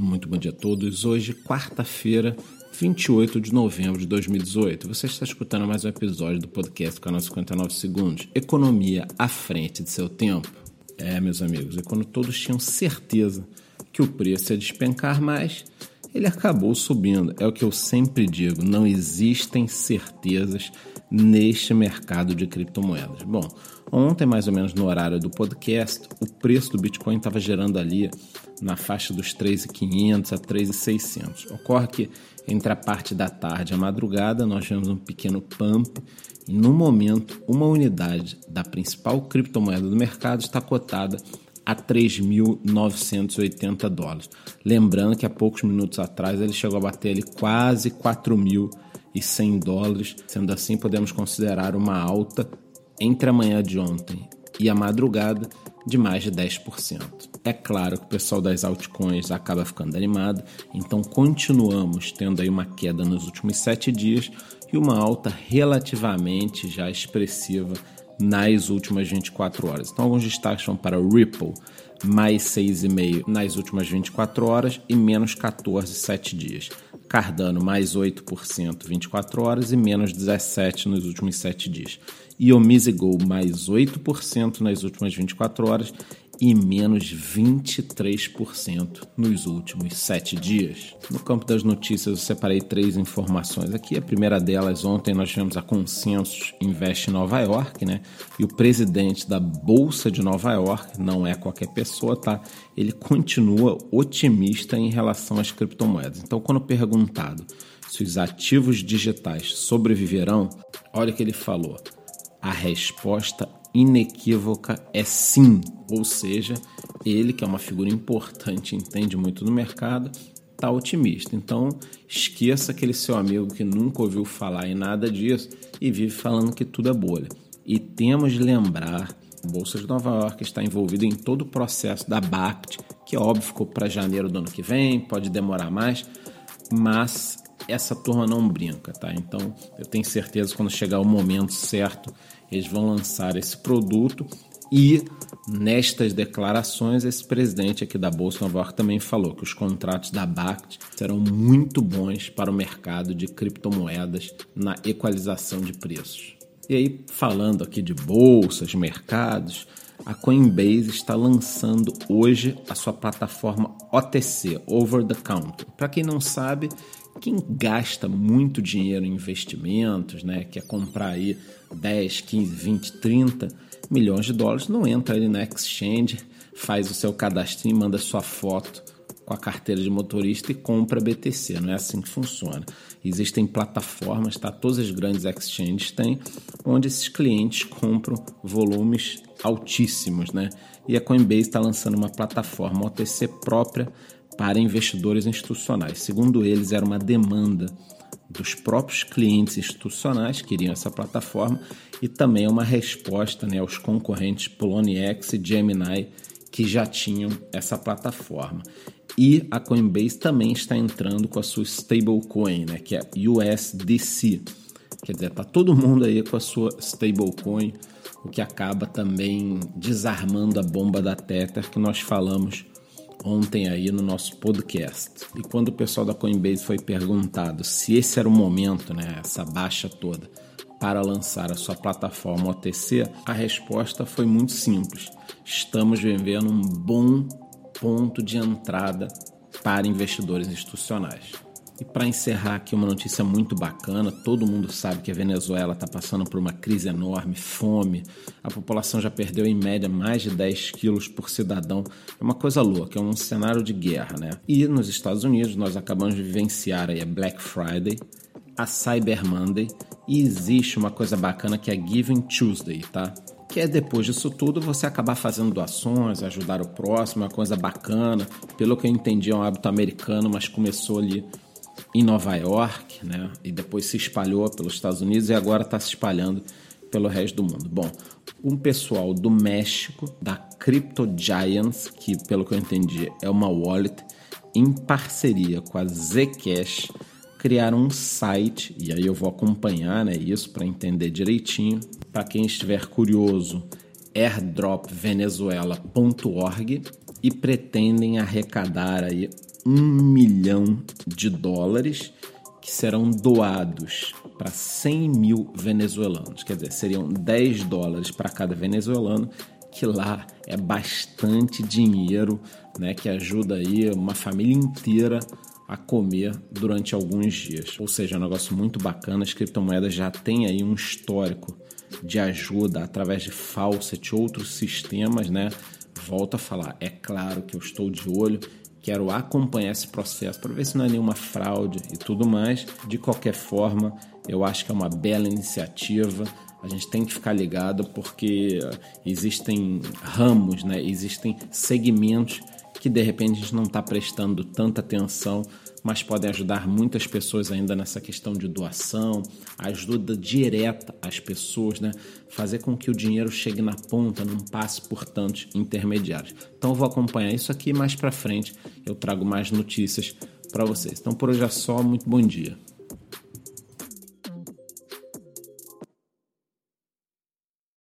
Muito bom dia a todos. Hoje, quarta-feira, 28 de novembro de 2018. Você está escutando mais um episódio do podcast Canal 59 Segundos. Economia à frente de seu tempo. É, meus amigos, e quando todos tinham certeza que o preço ia despencar mais, ele acabou subindo. É o que eu sempre digo: não existem certezas neste mercado de criptomoedas. Bom, ontem, mais ou menos no horário do podcast, o preço do Bitcoin estava gerando ali na faixa dos 3.500 a 3.600. Ocorre que entre a parte da tarde e a madrugada nós tivemos um pequeno pump e no momento uma unidade da principal criptomoeda do mercado está cotada a 3.980 dólares. Lembrando que há poucos minutos atrás ele chegou a bater ali quase 4.100 dólares. Sendo assim, podemos considerar uma alta entre a manhã de ontem e a madrugada de mais de 10%. É claro que o pessoal das altcoins acaba ficando animado, então continuamos tendo aí uma queda nos últimos sete dias e uma alta relativamente já expressiva nas últimas 24 horas. Então, alguns destaques são para Ripple, mais 6,5 nas últimas 24 horas e menos 14 7 dias. Cardano, mais 8% 24 horas e menos 17 nos últimos 7 dias. E o Mizigo, mais 8% nas últimas 24 horas e menos 23% nos últimos sete dias. No campo das notícias, eu separei três informações aqui. A primeira delas, ontem nós tivemos a Consensus Invest em Nova York, né? E o presidente da Bolsa de Nova York, não é qualquer pessoa, tá? Ele continua otimista em relação às criptomoedas. Então, quando perguntado se os ativos digitais sobreviverão, olha o que ele falou. A resposta inequívoca é sim, ou seja, ele, que é uma figura importante, entende muito do mercado, está otimista. Então, esqueça aquele seu amigo que nunca ouviu falar em nada disso e vive falando que tudo é bolha. E temos de lembrar, a Bolsa de Nova York está envolvida em todo o processo da BACT, que é óbvio ficou para janeiro do ano que vem, pode demorar mais, mas essa turma não brinca, tá? Então, eu tenho certeza que quando chegar o momento certo, eles vão lançar esse produto e nestas declarações esse presidente aqui da Bolsa Nova York também falou que os contratos da BACT serão muito bons para o mercado de criptomoedas na equalização de preços. E aí, falando aqui de bolsas, mercados, a Coinbase está lançando hoje a sua plataforma OTC, Over the Counter. Para quem não sabe, quem gasta muito dinheiro em investimentos, né, quer comprar aí 10, 15, 20, 30 milhões de dólares, não entra ali na exchange, faz o seu cadastro e manda sua foto com a carteira de motorista e compra BTC. Não é assim que funciona. Existem plataformas, tá? Todas as grandes exchanges têm, onde esses clientes compram volumes altíssimos, né? E a Coinbase está lançando uma plataforma OTC própria para investidores institucionais. Segundo eles, era uma demanda dos próprios clientes institucionais que queriam essa plataforma e também uma resposta né, aos concorrentes Poloniex e Gemini que já tinham essa plataforma. E a Coinbase também está entrando com a sua stablecoin, né, que é USDC. Quer dizer, tá todo mundo aí com a sua stablecoin, o que acaba também desarmando a bomba da Tether que nós falamos ontem aí no nosso podcast. E quando o pessoal da Coinbase foi perguntado se esse era o momento, né, essa baixa toda, para lançar a sua plataforma OTC, a resposta foi muito simples. Estamos vivendo um bom ponto de entrada para investidores institucionais. E para encerrar aqui uma notícia muito bacana, todo mundo sabe que a Venezuela está passando por uma crise enorme, fome, a população já perdeu em média mais de 10 quilos por cidadão. É uma coisa louca, é um cenário de guerra, né? E nos Estados Unidos nós acabamos de vivenciar aí a Black Friday, a Cyber Monday e existe uma coisa bacana que é Giving Tuesday, tá? que é depois disso tudo você acabar fazendo doações, ajudar o próximo, é uma coisa bacana. Pelo que eu entendi, é um hábito americano, mas começou ali em Nova York, né? E depois se espalhou pelos Estados Unidos e agora está se espalhando pelo resto do mundo. Bom, um pessoal do México, da Crypto Giants, que pelo que eu entendi é uma wallet, em parceria com a Zcash, criaram um site, e aí eu vou acompanhar né, isso para entender direitinho. Para quem estiver curioso, airdropvenezuela.org e pretendem arrecadar aí um milhão de dólares que serão doados para 100 mil venezuelanos. Quer dizer, seriam 10 dólares para cada venezuelano, que lá é bastante dinheiro, né, que ajuda aí uma família inteira a comer durante alguns dias. Ou seja, é um negócio muito bacana. As criptomoedas já têm aí um histórico de ajuda através de Faucet, outros sistemas, né? Volto a falar, é claro que eu estou de olho Quero acompanhar esse processo para ver se não é nenhuma fraude e tudo mais. De qualquer forma, eu acho que é uma bela iniciativa. A gente tem que ficar ligado porque existem ramos, né? existem segmentos que de repente a gente não está prestando tanta atenção mas podem ajudar muitas pessoas ainda nessa questão de doação, ajuda direta às pessoas, né? Fazer com que o dinheiro chegue na ponta, não passe por tantos intermediários. Então eu vou acompanhar isso aqui mais para frente, eu trago mais notícias para vocês. Então por hoje é só, muito bom dia.